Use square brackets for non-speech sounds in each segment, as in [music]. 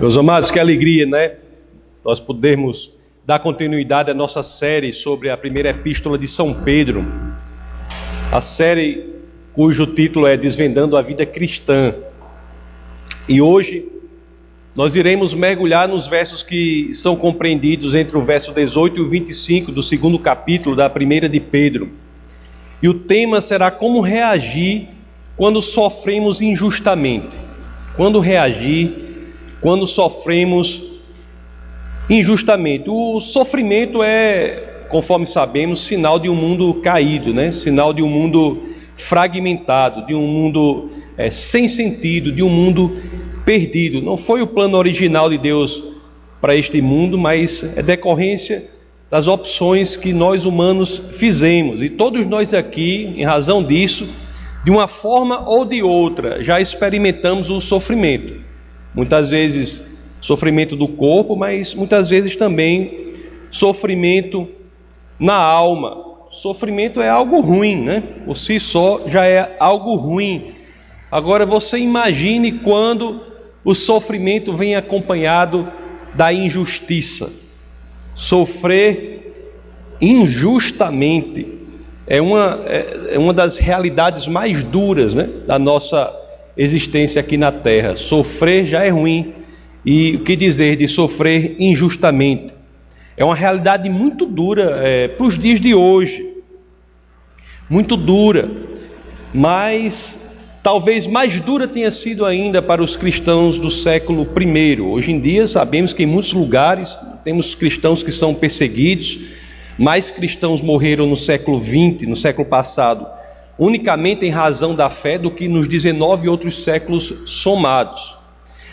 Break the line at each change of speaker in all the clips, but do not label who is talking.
Meus amados, que alegria, né? Nós podermos dar continuidade à nossa série sobre a primeira epístola de São Pedro. A série cujo título é Desvendando a Vida Cristã. E hoje nós iremos mergulhar nos versos que são compreendidos entre o verso 18 e o 25 do segundo capítulo da primeira de Pedro. E o tema será como reagir quando sofremos injustamente. Quando reagir quando sofremos injustamente. O sofrimento é, conforme sabemos, sinal de um mundo caído, né? sinal de um mundo fragmentado, de um mundo é, sem sentido, de um mundo perdido. Não foi o plano original de Deus para este mundo, mas é decorrência das opções que nós humanos fizemos. E todos nós aqui, em razão disso, de uma forma ou de outra, já experimentamos o sofrimento. Muitas vezes sofrimento do corpo, mas muitas vezes também sofrimento na alma. Sofrimento é algo ruim, né? Por si só já é algo ruim. Agora você imagine quando o sofrimento vem acompanhado da injustiça. Sofrer injustamente é uma, é, é uma das realidades mais duras né, da nossa existência aqui na terra. Sofrer já é ruim, e o que dizer de sofrer injustamente? É uma realidade muito dura é, para os dias de hoje, muito dura, mas talvez mais dura tenha sido ainda para os cristãos do século I. Hoje em dia sabemos que em muitos lugares temos cristãos que são perseguidos, mais cristãos morreram no século XX, no século passado, unicamente em razão da fé do que nos 19 outros séculos somados.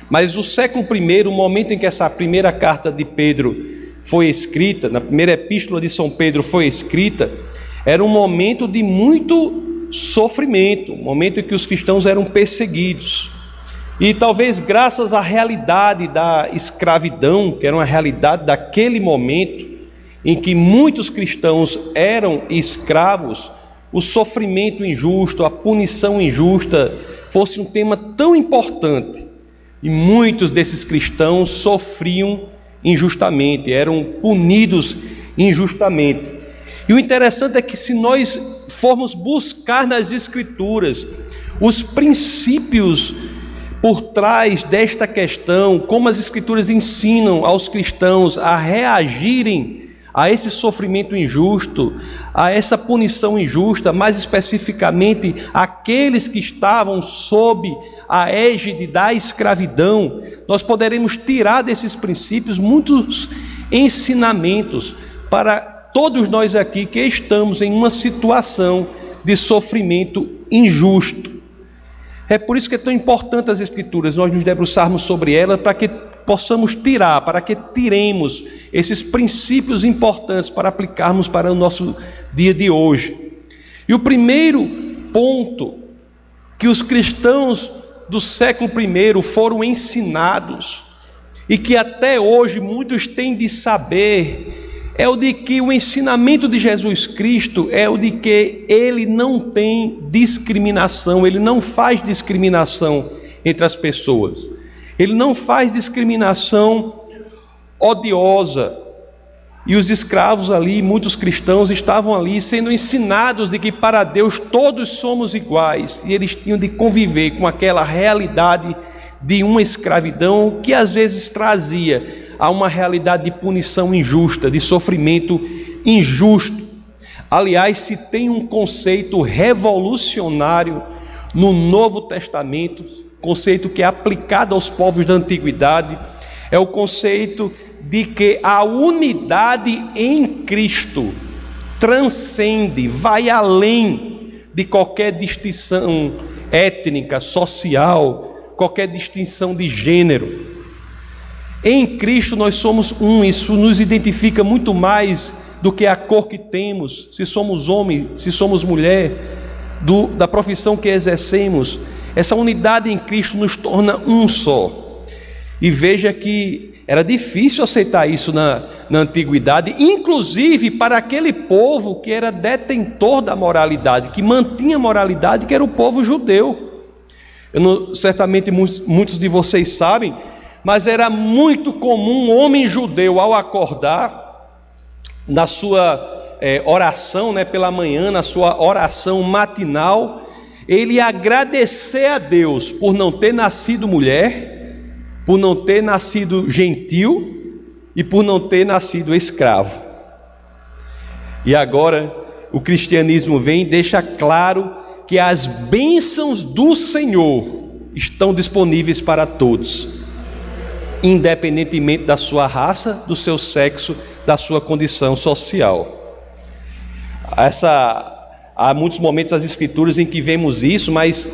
Mas o século I, o momento em que essa primeira carta de Pedro foi escrita, na primeira epístola de São Pedro foi escrita, era um momento de muito sofrimento, um momento em que os cristãos eram perseguidos. E talvez graças à realidade da escravidão, que era uma realidade daquele momento, em que muitos cristãos eram escravos, o sofrimento injusto, a punição injusta fosse um tema tão importante. E muitos desses cristãos sofriam injustamente, eram punidos injustamente. E o interessante é que, se nós formos buscar nas Escrituras os princípios por trás desta questão, como as Escrituras ensinam aos cristãos a reagirem a esse sofrimento injusto, a essa punição injusta, mais especificamente aqueles que estavam sob a égide da escravidão, nós poderemos tirar desses princípios muitos ensinamentos para todos nós aqui que estamos em uma situação de sofrimento injusto. É por isso que é tão importante as Escrituras, nós nos debruçarmos sobre elas para que possamos tirar, para que tiremos esses princípios importantes para aplicarmos para o nosso dia de hoje. E o primeiro ponto que os cristãos do século I foram ensinados e que até hoje muitos têm de saber é o de que o ensinamento de Jesus Cristo é o de que ele não tem discriminação, ele não faz discriminação entre as pessoas. Ele não faz discriminação odiosa. E os escravos ali, muitos cristãos, estavam ali sendo ensinados de que para Deus todos somos iguais, e eles tinham de conviver com aquela realidade de uma escravidão que às vezes trazia a uma realidade de punição injusta, de sofrimento injusto. Aliás, se tem um conceito revolucionário no Novo Testamento, conceito que é aplicado aos povos da antiguidade, é o conceito de que a unidade em Cristo transcende, vai além de qualquer distinção étnica, social, qualquer distinção de gênero. Em Cristo nós somos um, isso nos identifica muito mais do que a cor que temos, se somos homem, se somos mulher, do, da profissão que exercemos, essa unidade em Cristo nos torna um só. E veja que era difícil aceitar isso na, na antiguidade, inclusive para aquele povo que era detentor da moralidade, que mantinha a moralidade, que era o povo judeu. Não, certamente muitos, de vocês sabem, mas era muito comum um homem judeu, ao acordar, na sua é, oração né, pela manhã, na sua oração matinal, ele agradecer a Deus por não ter nascido mulher, por não ter nascido gentil e por não ter nascido escravo. E agora o cristianismo vem e deixa claro que as bênçãos do Senhor estão disponíveis para todos independentemente da sua raça, do seu sexo, da sua condição social. Essa, há muitos momentos das Escrituras em que vemos isso, mas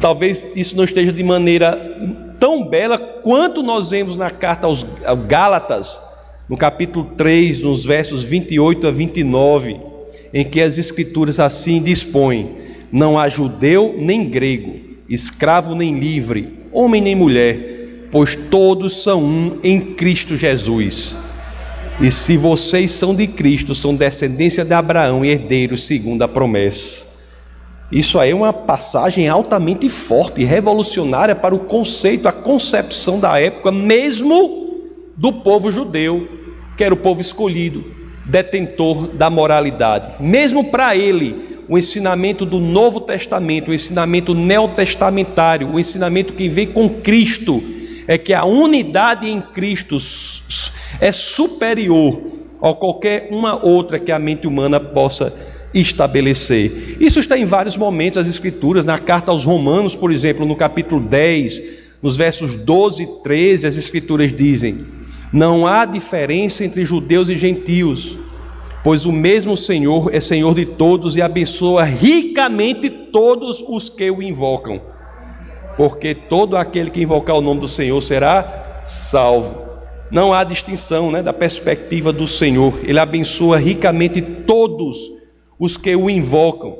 talvez isso não esteja de maneira tão bela quanto nós vemos na carta aos Gálatas, no capítulo 3, nos versos 28 a 29, em que as Escrituras assim dispõem: Não há judeu nem grego, escravo nem livre, homem nem mulher pois todos são um em Cristo Jesus. E se vocês são de Cristo, são descendência de Abraão e herdeiros segundo a promessa. Isso aí é uma passagem altamente forte revolucionária para o conceito, a concepção da época, mesmo do povo judeu, que era o povo escolhido, detentor da moralidade. Mesmo para ele, o ensinamento do Novo Testamento, o ensinamento neotestamentário, o ensinamento que vem com Cristo, é que a unidade em Cristo é superior a qualquer uma outra que a mente humana possa estabelecer. Isso está em vários momentos das Escrituras, na carta aos Romanos, por exemplo, no capítulo 10, nos versos 12 e 13, as Escrituras dizem: Não há diferença entre judeus e gentios, pois o mesmo Senhor é Senhor de todos e abençoa ricamente todos os que o invocam porque todo aquele que invocar o nome do Senhor será salvo. Não há distinção né, da perspectiva do Senhor, Ele abençoa ricamente todos os que o invocam.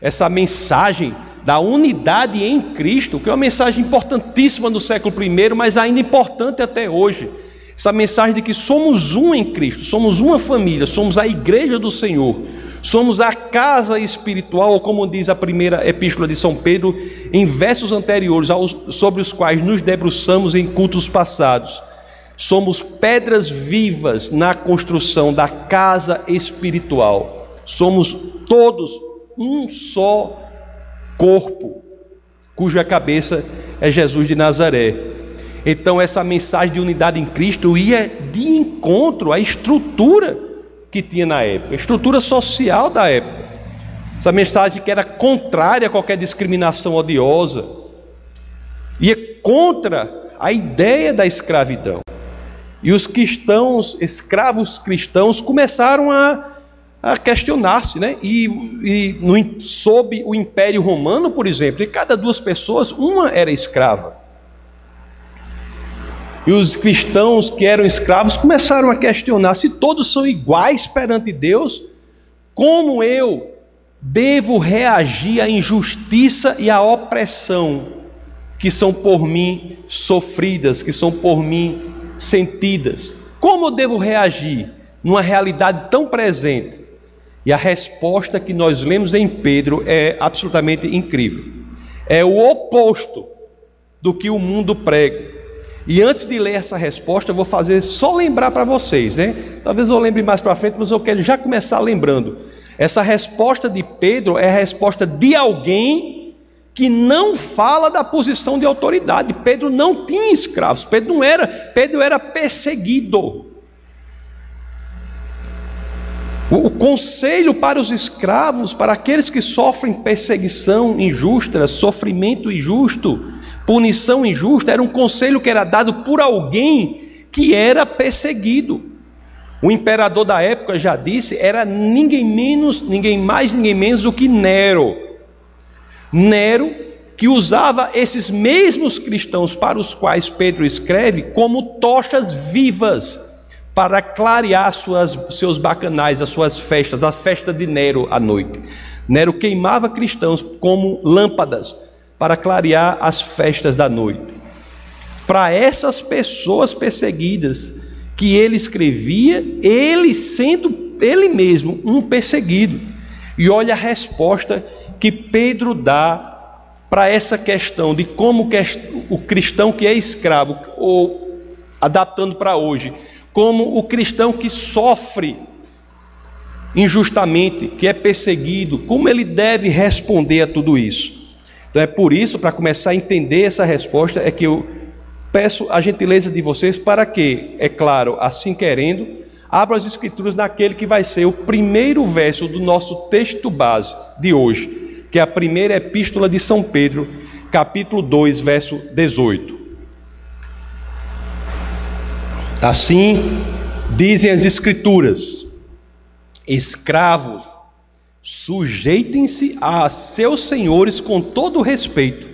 Essa mensagem da unidade em Cristo, que é uma mensagem importantíssima no século I, mas ainda importante até hoje. Essa mensagem de que somos um em Cristo, somos uma família, somos a igreja do Senhor. Somos a casa espiritual, ou como diz a primeira epístola de São Pedro, em versos anteriores, aos, sobre os quais nos debruçamos em cultos passados. Somos pedras vivas na construção da casa espiritual. Somos todos um só corpo, cuja cabeça é Jesus de Nazaré. Então, essa mensagem de unidade em Cristo ia de encontro à estrutura que tinha na época, a estrutura social da época. Essa mensagem que era contrária a qualquer discriminação odiosa, ia contra a ideia da escravidão. E os cristãos, escravos cristãos, começaram a, a questionar-se, né? E, e no, sob o Império Romano, por exemplo, de cada duas pessoas, uma era escrava. E os cristãos que eram escravos começaram a questionar: se todos são iguais perante Deus, como eu devo reagir à injustiça e à opressão que são por mim sofridas, que são por mim sentidas? Como eu devo reagir numa realidade tão presente? E a resposta que nós lemos em Pedro é absolutamente incrível. É o oposto do que o mundo prega. E antes de ler essa resposta, eu vou fazer só lembrar para vocês, né? Talvez eu lembre mais para frente, mas eu quero já começar lembrando. Essa resposta de Pedro é a resposta de alguém que não fala da posição de autoridade. Pedro não tinha escravos, Pedro não era, Pedro era perseguido. O, conselho para os escravos, para aqueles que sofrem perseguição injusta, sofrimento injusto, punição injusta era um conselho que era dado por alguém que era perseguido. O imperador da época já disse, era ninguém menos, ninguém mais, ninguém menos do que Nero. Nero que usava esses mesmos cristãos para os quais Pedro escreve como tochas vivas para clarear suas, seus bacanais, as suas festas, a festa de Nero à noite. Nero queimava cristãos como lâmpadas para clarear as festas da noite. Para essas pessoas perseguidas que ele escrevia, ele sendo ele mesmo um perseguido. E olha a resposta que Pedro dá para essa questão de como o cristão que é escravo, ou adaptando para hoje, como o cristão que sofre injustamente, que é perseguido, como ele deve responder a tudo isso. Então é por isso, para começar a entender essa resposta, é que eu peço a gentileza de vocês para que, é claro, assim querendo, abram as escrituras naquele que vai ser o primeiro verso do nosso texto base de hoje, que é a primeira epístola de São Pedro, capítulo 2, verso 18. Assim dizem as escrituras: escravos, sujeitem-se a seus senhores com todo respeito,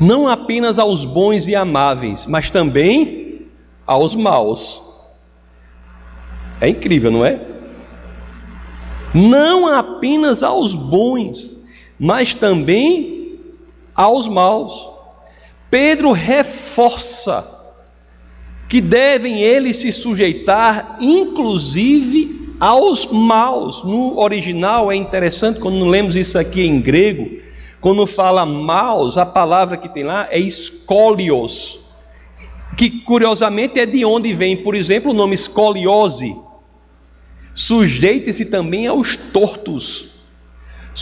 não apenas aos bons e amáveis, mas também aos maus. É incrível, não é? Não apenas aos bons, mas também aos maus. Pedro reforça que devem eles se sujeitar, inclusive aos maus. No original é interessante quando lemos isso aqui em grego, quando fala maus, a palavra que tem lá é escolios, que curiosamente é de onde vem, por exemplo, o nome escoliose. Sujeitem-se também aos tortos,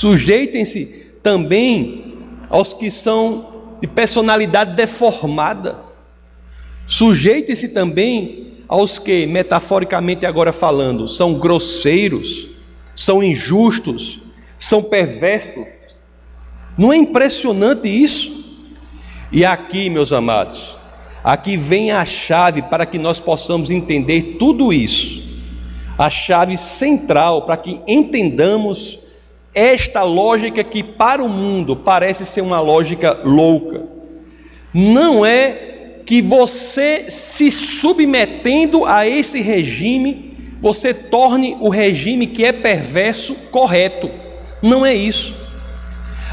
sujeitem-se também aos que são de personalidade deformada, sujeitem-se também aos que, metaforicamente agora falando, são grosseiros, são injustos, são perversos não é impressionante isso? E aqui, meus amados, aqui vem a chave para que nós possamos entender tudo isso. A chave central para que entendamos esta lógica que para o mundo parece ser uma lógica louca. Não é que você se submetendo a esse regime, você torne o regime que é perverso correto. Não é isso.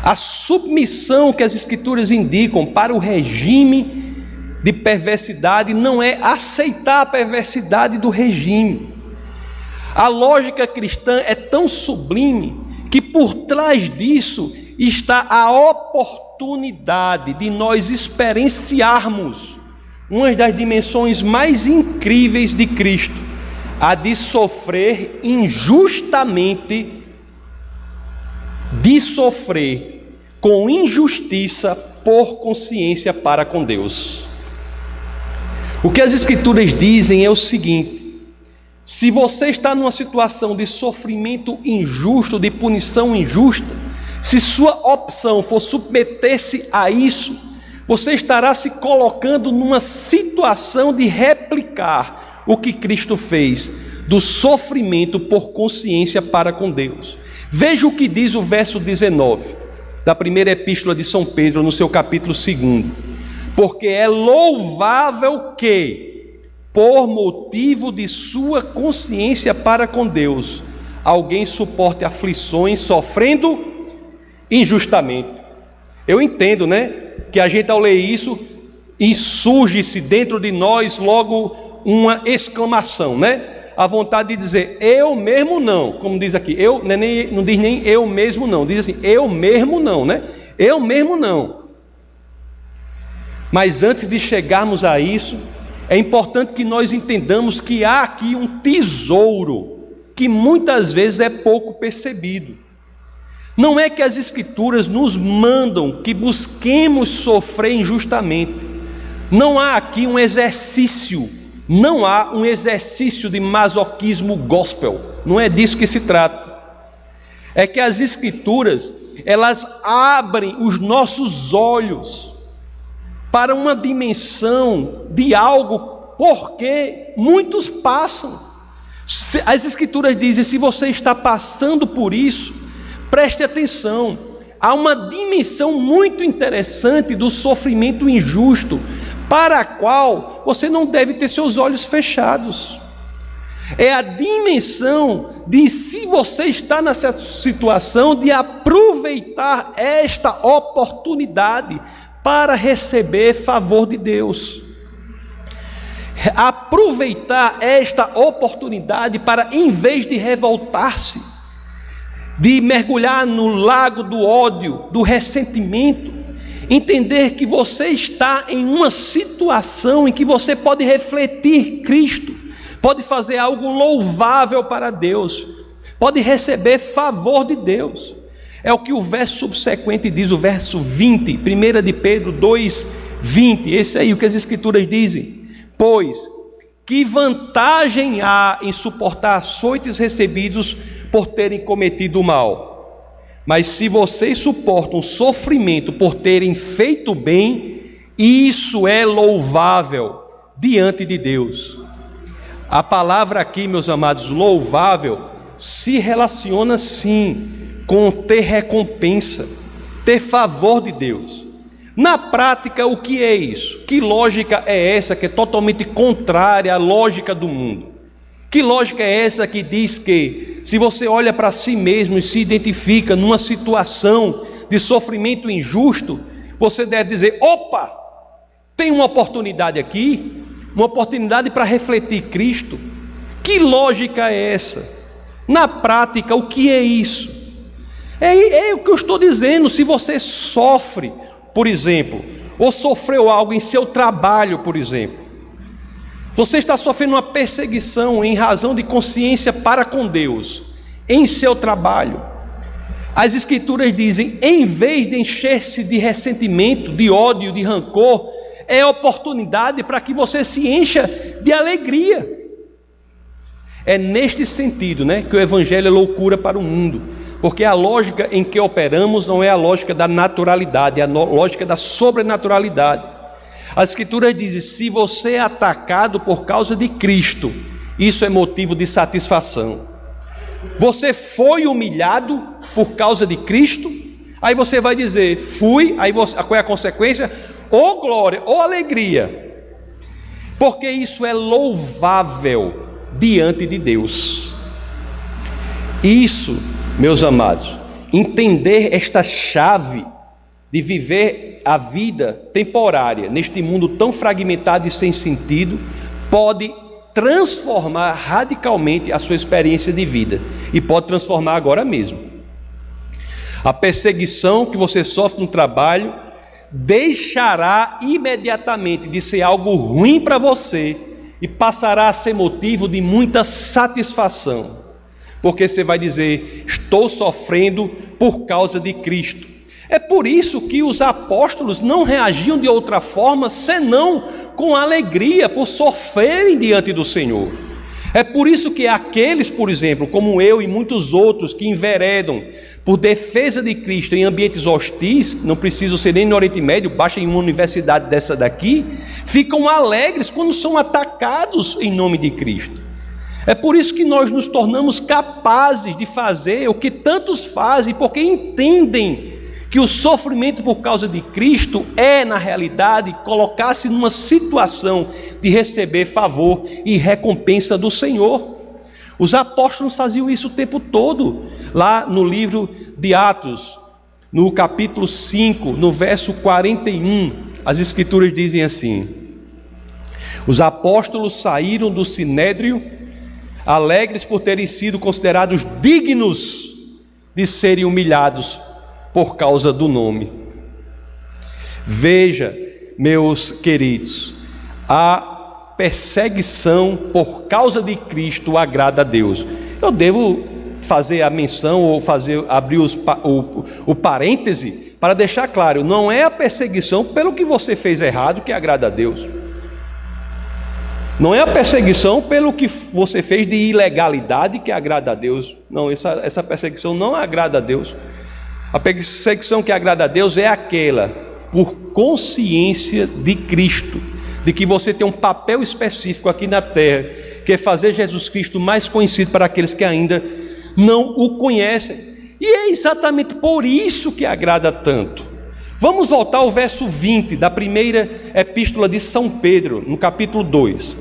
A submissão que as Escrituras indicam para o regime de perversidade não é aceitar a perversidade do regime. A lógica cristã é tão sublime que por trás disso está a oportunidade de nós experienciarmos uma das dimensões mais incríveis de Cristo, a de sofrer injustamente, de sofrer com injustiça por consciência para com Deus. O que as Escrituras dizem é o seguinte: se você está numa situação de sofrimento injusto, de punição injusta, se sua opção for submeter-se a isso, você estará se colocando numa situação de replicar o que Cristo fez, do sofrimento por consciência para com Deus. Veja o que diz o verso 19 da primeira epístola de São Pedro, no seu capítulo 2. Porque é louvável que, por motivo de sua consciência para com Deus, alguém suporte aflições sofrendo injustamente. Eu entendo, né? Que a gente ao ler isso, insurge-se dentro de nós logo uma exclamação, né? a vontade de dizer eu mesmo não, como diz aqui, eu é nem, não diz nem eu mesmo não, diz assim, eu mesmo não, né? Eu mesmo não. Mas antes de chegarmos a isso, é importante que nós entendamos que há aqui um tesouro que muitas vezes é pouco percebido. Não é que as Escrituras nos mandam que busquemos sofrer injustamente. Não há aqui um exercício não há um exercício de masoquismo gospel, não é disso que se trata. É que as escrituras, elas abrem os nossos olhos para uma dimensão de algo porque muitos passam. As escrituras dizem: se você está passando por isso, preste atenção. Há uma dimensão muito interessante do sofrimento injusto para a qual você não deve ter seus olhos fechados. É a dimensão de se você está nessa situação de aproveitar esta oportunidade para receber favor de Deus. Aproveitar esta oportunidade para, em vez de revoltar-se, de mergulhar no lago do ódio, do ressentimento, entender que você está em uma situação em que você pode refletir Cristo, pode fazer algo louvável para Deus, pode receber favor de Deus. É o que o verso subsequente diz, o verso 20, 1 de Pedro 2, 20. Esse aí, o que as Escrituras dizem. Pois, que vantagem há em suportar açoites recebidos por terem cometido o mal? Mas se vocês suportam sofrimento por terem feito bem, isso é louvável diante de Deus. A palavra aqui, meus amados, louvável, se relaciona sim com ter recompensa, ter favor de Deus. Na prática, o que é isso? Que lógica é essa que é totalmente contrária à lógica do mundo? Que lógica é essa que diz que, se você olha para si mesmo e se identifica numa situação de sofrimento injusto, você deve dizer: opa, tem uma oportunidade aqui, uma oportunidade para refletir Cristo. Que lógica é essa? Na prática, o que é isso? É, é o que eu estou dizendo. Se você sofre, por exemplo, ou sofreu algo em seu trabalho, por exemplo, você está sofrendo uma perseguição em razão de consciência para com Deus, em seu trabalho. As Escrituras dizem: em vez de encher-se de ressentimento, de ódio, de rancor, é oportunidade para que você se encha de alegria. É neste sentido né, que o Evangelho é loucura para o mundo. Porque a lógica em que operamos não é a lógica da naturalidade, é a lógica da sobrenaturalidade. As Escrituras dizem: se você é atacado por causa de Cristo, isso é motivo de satisfação. Você foi humilhado por causa de Cristo, aí você vai dizer: fui, aí você, qual é a consequência? Ou glória, ou alegria, porque isso é louvável diante de Deus. Isso meus amados, entender esta chave de viver a vida temporária neste mundo tão fragmentado e sem sentido pode transformar radicalmente a sua experiência de vida e pode transformar agora mesmo. A perseguição que você sofre no trabalho deixará imediatamente de ser algo ruim para você e passará a ser motivo de muita satisfação porque você vai dizer: estou sofrendo por causa de Cristo. É por isso que os apóstolos não reagiam de outra forma senão com alegria por sofrerem diante do Senhor. É por isso que aqueles, por exemplo, como eu e muitos outros que enveredam por defesa de Cristo em ambientes hostis, não preciso ser nem no Oriente Médio, basta em uma universidade dessa daqui, ficam alegres quando são atacados em nome de Cristo. É por isso que nós nos tornamos capazes de fazer o que tantos fazem, porque entendem que o sofrimento por causa de Cristo é, na realidade, colocar-se numa situação de receber favor e recompensa do Senhor. Os apóstolos faziam isso o tempo todo, lá no livro de Atos, no capítulo 5, no verso 41, as Escrituras dizem assim: Os apóstolos saíram do sinédrio alegres por terem sido considerados dignos de serem humilhados por causa do nome. Veja, meus queridos, a perseguição por causa de Cristo agrada a Deus. Eu devo fazer a menção ou fazer abrir os, o, o parêntese para deixar claro, não é a perseguição pelo que você fez errado que agrada a Deus. Não é a perseguição pelo que você fez de ilegalidade que agrada a Deus. Não, essa, essa perseguição não agrada a Deus. A perseguição que agrada a Deus é aquela por consciência de Cristo, de que você tem um papel específico aqui na terra, que é fazer Jesus Cristo mais conhecido para aqueles que ainda não o conhecem. E é exatamente por isso que agrada tanto. Vamos voltar ao verso 20 da primeira epístola de São Pedro, no capítulo 2.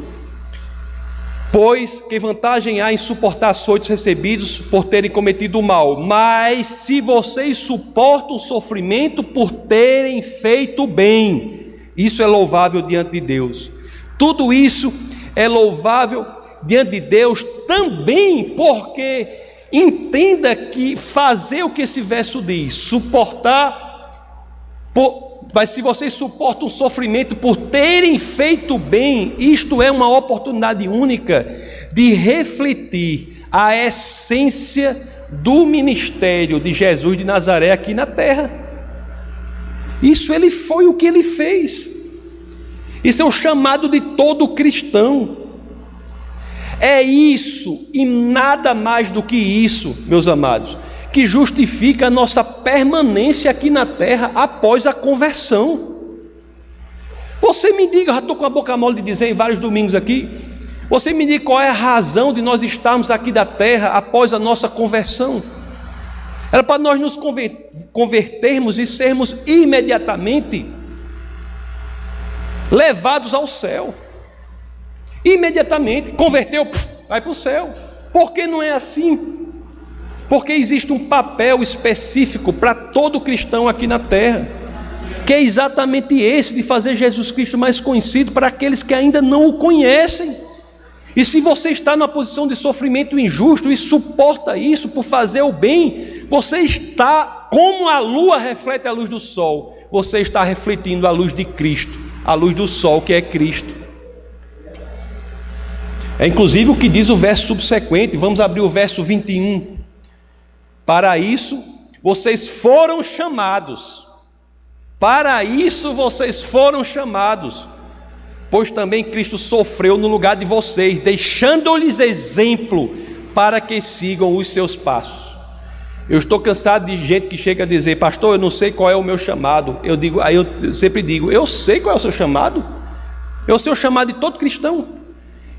Pois que vantagem há em suportar açoites recebidos por terem cometido o mal? Mas se vocês suportam o sofrimento por terem feito bem, isso é louvável diante de Deus. Tudo isso é louvável diante de Deus também porque entenda que fazer o que esse verso diz, suportar, por, mas se vocês suportam o sofrimento por terem feito bem, isto é uma oportunidade única de refletir a essência do ministério de Jesus de Nazaré aqui na terra. Isso ele foi o que ele fez. Isso é o chamado de todo cristão. É isso e nada mais do que isso, meus amados, que justifica a nossa permanência aqui na terra após a conversão. Você me diga, eu já estou com a boca mole de dizer em vários domingos aqui, você me diga qual é a razão de nós estarmos aqui da terra após a nossa conversão. Era para nós nos convertermos e sermos imediatamente levados ao céu. Imediatamente, converteu, vai para o céu. Por que não é assim? Porque existe um papel específico para todo cristão aqui na terra, que é exatamente esse de fazer Jesus Cristo mais conhecido para aqueles que ainda não o conhecem. E se você está numa posição de sofrimento injusto e suporta isso por fazer o bem, você está, como a lua reflete a luz do sol, você está refletindo a luz de Cristo, a luz do sol que é Cristo. É inclusive o que diz o verso subsequente, vamos abrir o verso 21. Para isso vocês foram chamados, para isso vocês foram chamados, pois também Cristo sofreu no lugar de vocês, deixando-lhes exemplo para que sigam os seus passos. Eu estou cansado de gente que chega a dizer, pastor, eu não sei qual é o meu chamado. Eu digo, aí eu sempre digo, eu sei qual é o seu chamado. É o seu chamado de todo cristão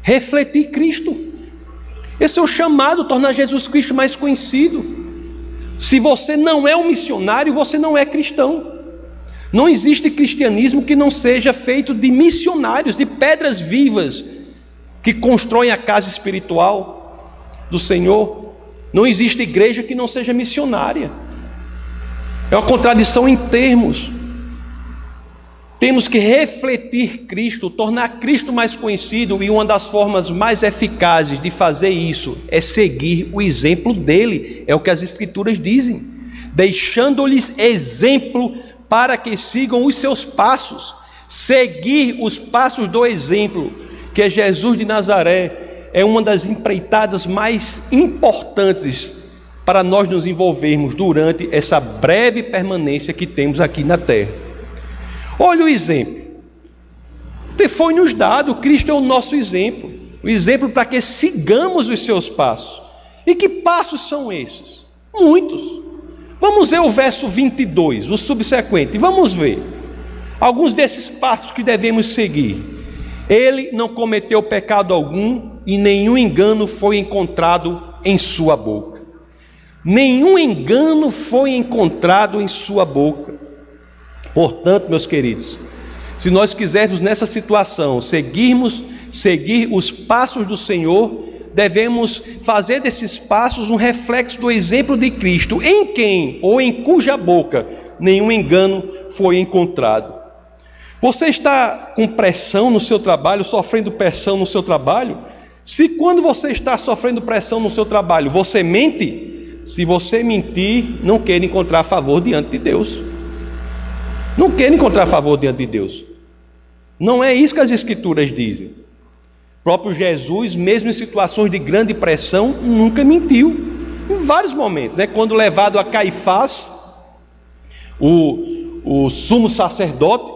refletir Cristo. Esse é o chamado, tornar Jesus Cristo mais conhecido. Se você não é um missionário, você não é cristão. Não existe cristianismo que não seja feito de missionários, de pedras vivas, que constroem a casa espiritual do Senhor. Não existe igreja que não seja missionária. É uma contradição em termos. Temos que refletir Cristo, tornar Cristo mais conhecido, e uma das formas mais eficazes de fazer isso é seguir o exemplo dele, é o que as Escrituras dizem, deixando-lhes exemplo para que sigam os seus passos. Seguir os passos do exemplo, que é Jesus de Nazaré, é uma das empreitadas mais importantes para nós nos envolvermos durante essa breve permanência que temos aqui na terra. Olha o exemplo. Foi nos dado, Cristo é o nosso exemplo. O exemplo para que sigamos os seus passos. E que passos são esses? Muitos. Vamos ver o verso 22, o subsequente. Vamos ver alguns desses passos que devemos seguir. Ele não cometeu pecado algum e nenhum engano foi encontrado em sua boca. Nenhum engano foi encontrado em sua boca. Portanto, meus queridos, se nós quisermos nessa situação seguirmos, seguir os passos do Senhor, devemos fazer desses passos um reflexo do exemplo de Cristo, em quem ou em cuja boca nenhum engano foi encontrado. Você está com pressão no seu trabalho, sofrendo pressão no seu trabalho? Se quando você está sofrendo pressão no seu trabalho, você mente, se você mentir, não quer encontrar favor diante de Deus. Não quer encontrar favor diante de Deus. Não é isso que as Escrituras dizem. O próprio Jesus, mesmo em situações de grande pressão, nunca mentiu. Em vários momentos, né? quando levado a Caifás, o, o sumo sacerdote,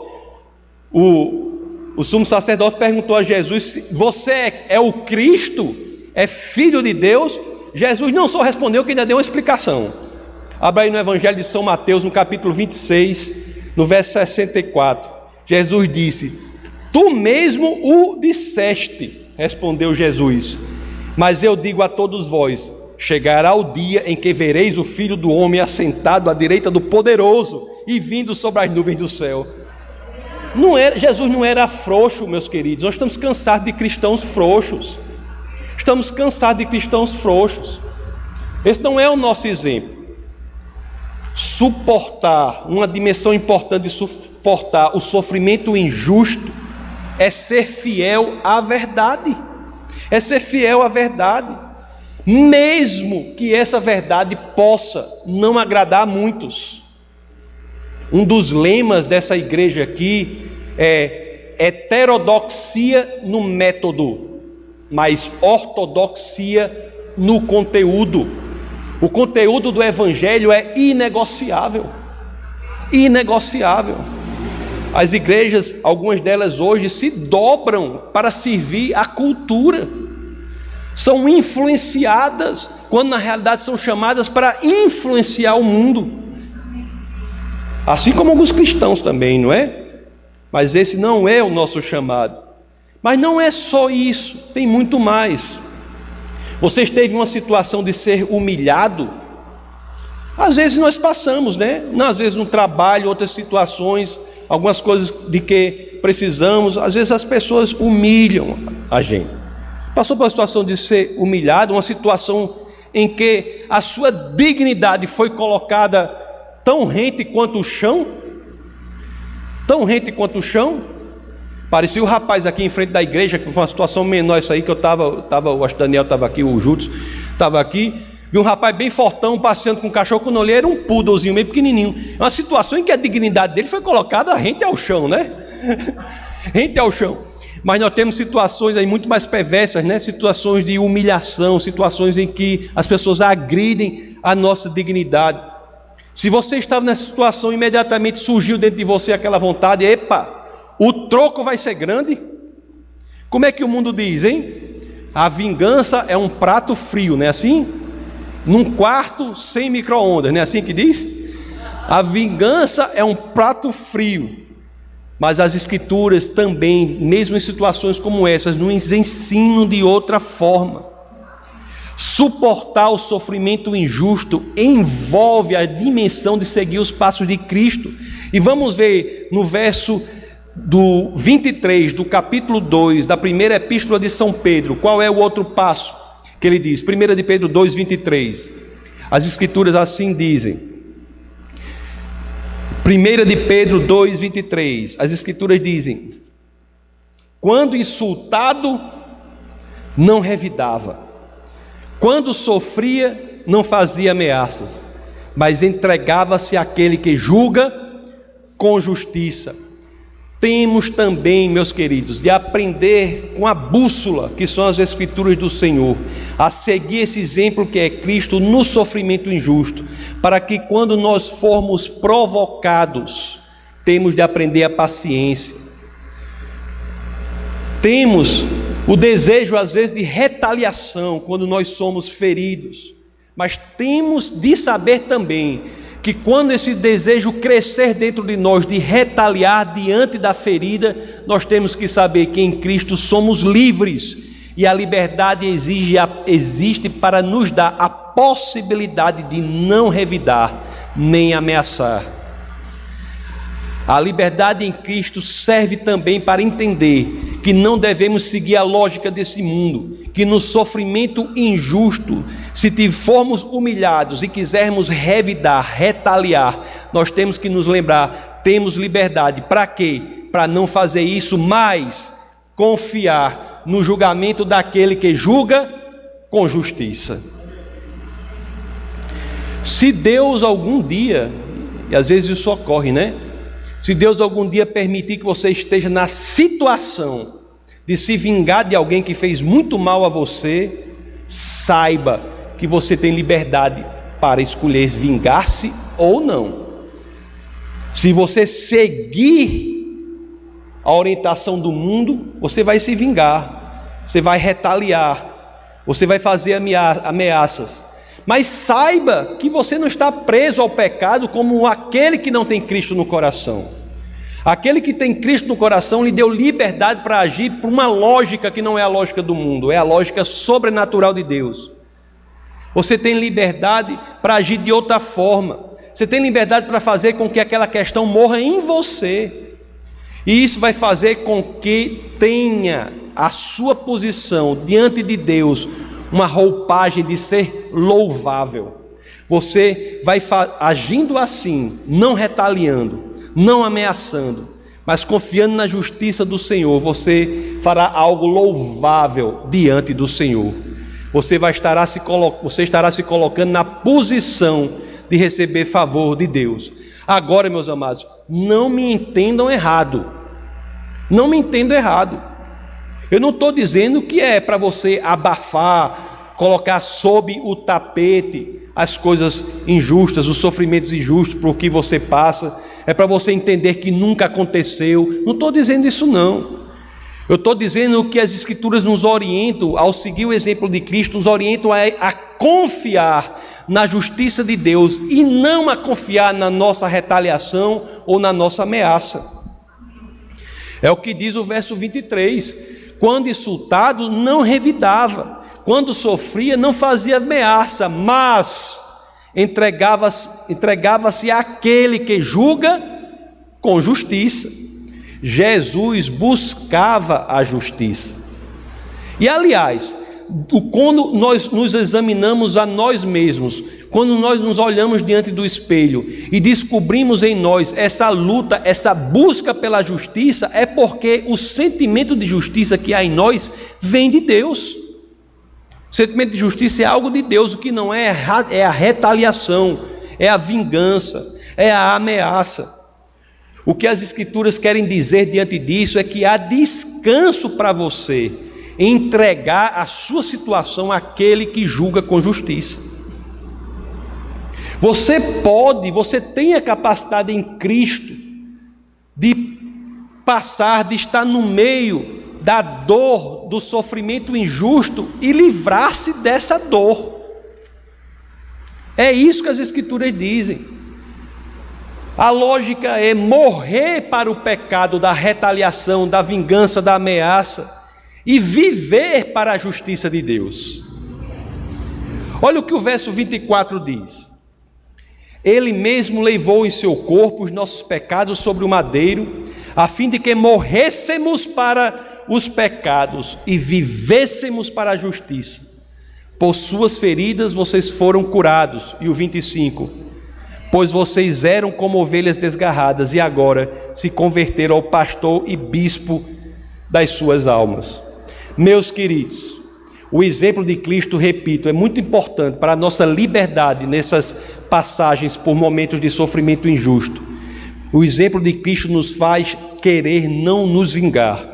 o, o sumo sacerdote perguntou a Jesus: Você é, é o Cristo? É filho de Deus? Jesus não só respondeu, que ainda deu uma explicação. Abra aí no Evangelho de São Mateus, no capítulo 26, no verso 64, Jesus disse: Tu mesmo o disseste, respondeu Jesus. Mas eu digo a todos vós: chegará o dia em que vereis o filho do homem assentado à direita do poderoso e vindo sobre as nuvens do céu. Não era, Jesus não era frouxo, meus queridos. Nós estamos cansados de cristãos frouxos. Estamos cansados de cristãos frouxos. Esse não é o nosso exemplo suportar, uma dimensão importante de suportar o sofrimento injusto é ser fiel à verdade. É ser fiel à verdade. mesmo que essa verdade possa não agradar a muitos. Um dos lemas dessa igreja aqui é heterodoxia no método, mas ortodoxia no conteúdo. O conteúdo do evangelho é inegociável. Inegociável. As igrejas, algumas delas hoje, se dobram para servir a cultura. São influenciadas, quando na realidade são chamadas para influenciar o mundo. Assim como alguns cristãos também, não é? Mas esse não é o nosso chamado. Mas não é só isso, tem muito mais. Você esteve em uma situação de ser humilhado? Às vezes nós passamos, né? Às vezes no trabalho, outras situações, algumas coisas de que precisamos, às vezes as pessoas humilham a gente. Passou por uma situação de ser humilhado, uma situação em que a sua dignidade foi colocada tão rente quanto o chão? Tão rente quanto o chão? Parecia o rapaz aqui em frente da igreja, que foi uma situação menor isso aí, que eu estava, tava, o Daniel estava aqui, o Júlio estava aqui, vi um rapaz bem fortão passeando com um cachorro, quando olhei era um poodlezinho meio pequenininho. É uma situação em que a dignidade dele foi colocada rente ao chão, né? [laughs] rente ao chão. Mas nós temos situações aí muito mais perversas, né? Situações de humilhação, situações em que as pessoas agridem a nossa dignidade. Se você estava nessa situação, imediatamente surgiu dentro de você aquela vontade, epa, o troco vai ser grande. Como é que o mundo diz, hein? A vingança é um prato frio, não é assim? Num quarto sem micro-ondas, não é assim que diz? A vingança é um prato frio. Mas as escrituras também, mesmo em situações como essas, nos ensinam de outra forma. Suportar o sofrimento injusto envolve a dimensão de seguir os passos de Cristo. E vamos ver no verso do 23 do capítulo 2 da primeira epístola de São Pedro, qual é o outro passo que ele diz? 1 de Pedro 2, 23. As escrituras assim dizem. 1 de Pedro 2, 23. As escrituras dizem: Quando insultado, não revidava, quando sofria, não fazia ameaças, mas entregava-se àquele que julga com justiça temos também, meus queridos, de aprender com a bússola que são as Escrituras do Senhor, a seguir esse exemplo que é Cristo no sofrimento injusto, para que quando nós formos provocados, temos de aprender a paciência. Temos o desejo, às vezes, de retaliação quando nós somos feridos, mas temos de saber também que quando esse desejo crescer dentro de nós de retaliar diante da ferida, nós temos que saber que em Cristo somos livres e a liberdade exige, existe para nos dar a possibilidade de não revidar nem ameaçar. A liberdade em Cristo serve também para entender que não devemos seguir a lógica desse mundo, que no sofrimento injusto se formos humilhados e quisermos revidar, retaliar, nós temos que nos lembrar: temos liberdade. Para quê? Para não fazer isso, mas confiar no julgamento daquele que julga com justiça. Se Deus algum dia, e às vezes isso ocorre, né? Se Deus algum dia permitir que você esteja na situação de se vingar de alguém que fez muito mal a você, saiba que você tem liberdade para escolher vingar-se ou não. Se você seguir a orientação do mundo, você vai se vingar, você vai retaliar, você vai fazer ameaças. Mas saiba que você não está preso ao pecado como aquele que não tem Cristo no coração. Aquele que tem Cristo no coração lhe deu liberdade para agir por uma lógica que não é a lógica do mundo, é a lógica sobrenatural de Deus. Você tem liberdade para agir de outra forma. Você tem liberdade para fazer com que aquela questão morra em você. E isso vai fazer com que tenha a sua posição diante de Deus uma roupagem de ser louvável. Você vai agindo assim, não retaliando, não ameaçando, mas confiando na justiça do Senhor, você fará algo louvável diante do Senhor. você, vai estará se você estará se colocando na posição de receber favor de Deus. Agora, meus amados, não me entendam errado. Não me entendam errado. Eu não estou dizendo que é para você abafar, colocar sob o tapete as coisas injustas, os sofrimentos injustos por que você passa. É para você entender que nunca aconteceu. Não estou dizendo isso, não. Eu estou dizendo que as Escrituras nos orientam, ao seguir o exemplo de Cristo, nos orientam a, a, confiar na justiça de Deus e não a confiar na nossa retaliação ou na nossa ameaça. É o que diz o verso 23. Quando insultado, não revidava, quando sofria, não fazia ameaça, mas entregava-se entregava àquele que julga com justiça. Jesus buscava a justiça. E aliás, quando nós nos examinamos a nós mesmos, quando nós nos olhamos diante do espelho e descobrimos em nós essa luta, essa busca pela justiça, é porque o sentimento de justiça que há em nós vem de Deus. O sentimento de justiça é algo de Deus, o que não é é a retaliação, é a vingança, é a ameaça. O que as Escrituras querem dizer diante disso é que há descanso para você entregar a sua situação àquele que julga com justiça. Você pode, você tem a capacidade em Cristo de passar, de estar no meio da dor, do sofrimento injusto e livrar-se dessa dor. É isso que as Escrituras dizem. A lógica é morrer para o pecado da retaliação, da vingança, da ameaça e viver para a justiça de Deus. Olha o que o verso 24 diz: Ele mesmo levou em seu corpo os nossos pecados sobre o madeiro, a fim de que morrêssemos para os pecados e vivêssemos para a justiça. Por suas feridas vocês foram curados. E o 25: pois vocês eram como ovelhas desgarradas e agora se converteram ao pastor e bispo das suas almas. Meus queridos, o exemplo de Cristo, repito, é muito importante para a nossa liberdade nessas passagens por momentos de sofrimento injusto. O exemplo de Cristo nos faz querer não nos vingar,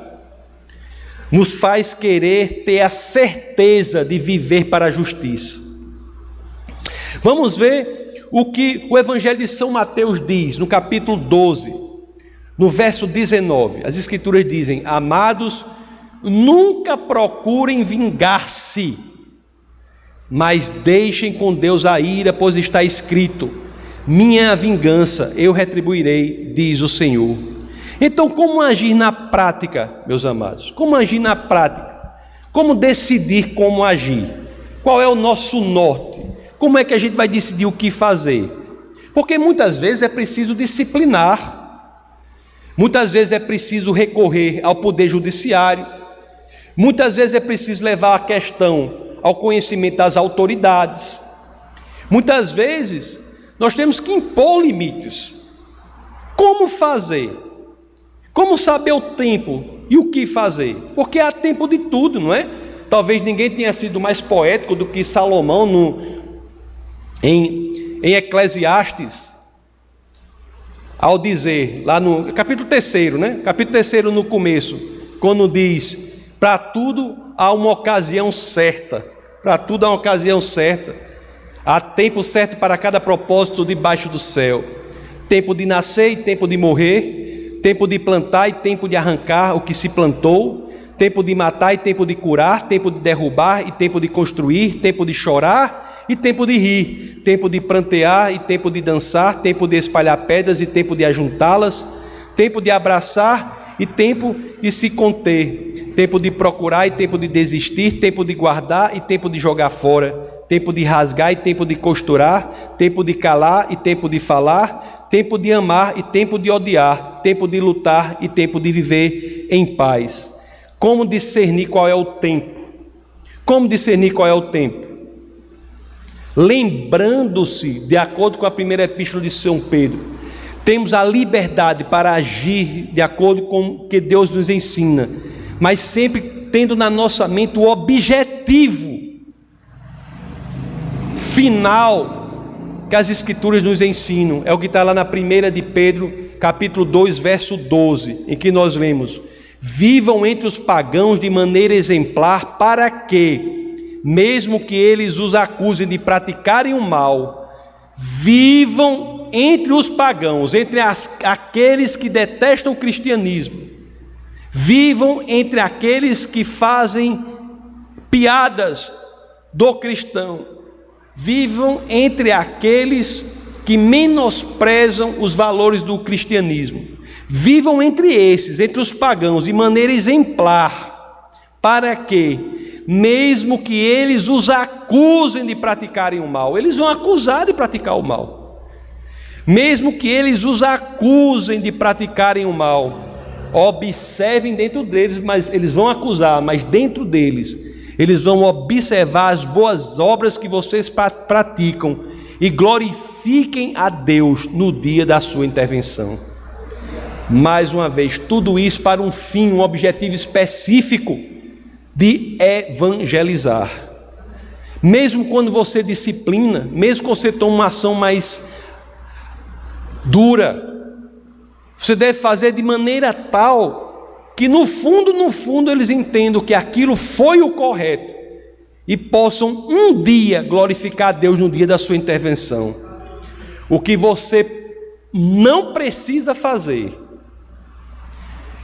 nos faz querer ter a certeza de viver para a justiça. Vamos ver o que o Evangelho de São Mateus diz, no capítulo 12, no verso 19. As Escrituras dizem: Amados, nunca procurem vingar-se, mas deixem com Deus a ira, pois está escrito: Minha vingança eu retribuirei, diz o Senhor. Então, como agir na prática, meus amados? Como agir na prática? Como decidir como agir? Qual é o nosso norte? Como é que a gente vai decidir o que fazer? Porque muitas vezes é preciso disciplinar, muitas vezes é preciso recorrer ao poder judiciário, muitas vezes é preciso levar a questão ao conhecimento das autoridades, muitas vezes nós temos que impor limites. Como fazer? Como saber o tempo e o que fazer? Porque há tempo de tudo, não é? Talvez ninguém tenha sido mais poético do que Salomão no, em, em Eclesiastes, ao dizer, lá no capítulo 3, né? Capítulo 3 no começo, quando diz: para tudo há uma ocasião certa, para tudo há uma ocasião certa, há tempo certo para cada propósito debaixo do céu, tempo de nascer e tempo de morrer, tempo de plantar e tempo de arrancar o que se plantou, tempo de matar e tempo de curar, tempo de derrubar e tempo de construir, tempo de chorar e tempo de rir, tempo de prantear e tempo de dançar, tempo de espalhar pedras e tempo de ajuntá-las, tempo de abraçar e tempo de se conter, tempo de procurar e tempo de desistir, tempo de guardar e tempo de jogar fora, tempo de rasgar e tempo de costurar, tempo de calar e tempo de falar, tempo de amar e tempo de odiar, tempo de lutar e tempo de viver em paz. Como discernir qual é o tempo? Como discernir qual é o tempo? lembrando-se, de acordo com a primeira epístola de São Pedro, temos a liberdade para agir de acordo com o que Deus nos ensina, mas sempre tendo na nossa mente o objetivo final que as Escrituras nos ensinam. É o que está lá na primeira de Pedro, capítulo 2, verso 12, em que nós lemos: Vivam entre os pagãos de maneira exemplar, para que, mesmo que eles os acusem de praticarem o mal, vivam entre os pagãos, entre as, aqueles que detestam o cristianismo, vivam entre aqueles que fazem piadas do cristão, vivam entre aqueles que menosprezam os valores do cristianismo. Vivam entre esses, entre os pagãos, de maneira exemplar, para que, mesmo que eles os acusem de praticarem o mal, eles vão acusar de praticar o mal. Mesmo que eles os acusem de praticarem o mal, observem dentro deles, mas eles vão acusar, mas dentro deles eles vão observar as boas obras que vocês praticam e glorifiquem a Deus no dia da sua intervenção. Mais uma vez, tudo isso para um fim, um objetivo específico de evangelizar. Mesmo quando você disciplina, mesmo quando você toma uma ação mais dura, você deve fazer de maneira tal que no fundo, no fundo, eles entendam que aquilo foi o correto e possam um dia glorificar a Deus no dia da sua intervenção. O que você não precisa fazer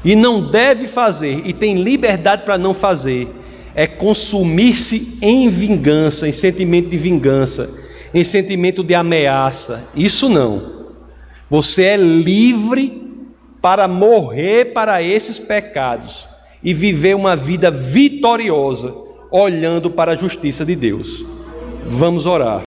e não deve fazer e tem liberdade para não fazer é consumir-se em vingança, em sentimento de vingança, em sentimento de ameaça. Isso não. Você é livre para morrer para esses pecados e viver uma vida vitoriosa, olhando para a justiça de Deus. Vamos orar.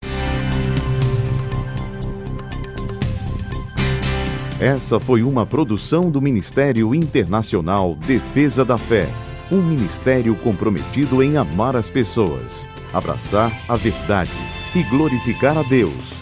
Essa foi uma produção do Ministério Internacional Defesa da Fé, um ministério comprometido em amar as pessoas, abraçar a verdade e glorificar a Deus.